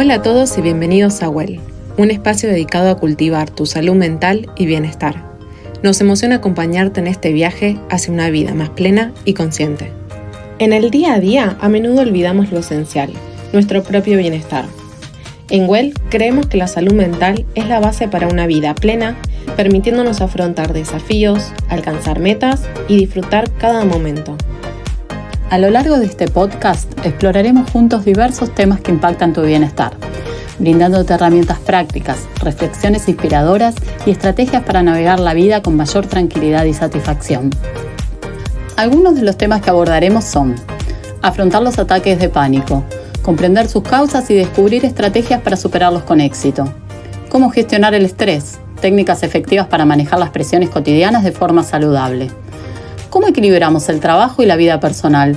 Hola a todos y bienvenidos a Well, un espacio dedicado a cultivar tu salud mental y bienestar. Nos emociona acompañarte en este viaje hacia una vida más plena y consciente. En el día a día a menudo olvidamos lo esencial, nuestro propio bienestar. En Well creemos que la salud mental es la base para una vida plena, permitiéndonos afrontar desafíos, alcanzar metas y disfrutar cada momento. A lo largo de este podcast exploraremos juntos diversos temas que impactan tu bienestar, brindándote herramientas prácticas, reflexiones inspiradoras y estrategias para navegar la vida con mayor tranquilidad y satisfacción. Algunos de los temas que abordaremos son afrontar los ataques de pánico, comprender sus causas y descubrir estrategias para superarlos con éxito, cómo gestionar el estrés, técnicas efectivas para manejar las presiones cotidianas de forma saludable, ¿Cómo equilibramos el trabajo y la vida personal?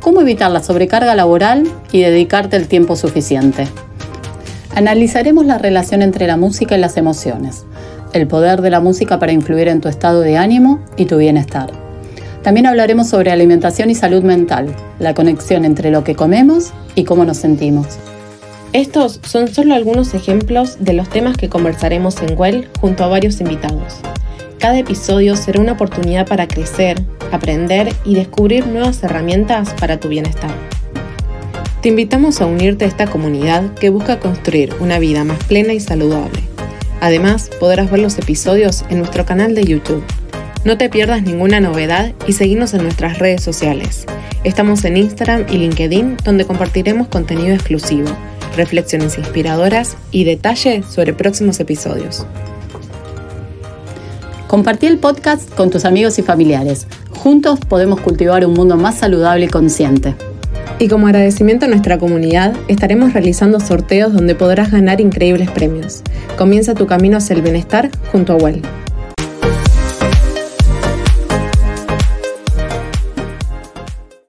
¿Cómo evitar la sobrecarga laboral y dedicarte el tiempo suficiente? Analizaremos la relación entre la música y las emociones, el poder de la música para influir en tu estado de ánimo y tu bienestar. También hablaremos sobre alimentación y salud mental, la conexión entre lo que comemos y cómo nos sentimos. Estos son solo algunos ejemplos de los temas que conversaremos en Well junto a varios invitados. Cada episodio será una oportunidad para crecer, aprender y descubrir nuevas herramientas para tu bienestar. Te invitamos a unirte a esta comunidad que busca construir una vida más plena y saludable. Además, podrás ver los episodios en nuestro canal de YouTube. No te pierdas ninguna novedad y seguimos en nuestras redes sociales. Estamos en Instagram y LinkedIn donde compartiremos contenido exclusivo, reflexiones inspiradoras y detalles sobre próximos episodios. Compartí el podcast con tus amigos y familiares. Juntos podemos cultivar un mundo más saludable y consciente. Y como agradecimiento a nuestra comunidad, estaremos realizando sorteos donde podrás ganar increíbles premios. Comienza tu camino hacia el bienestar junto a Well.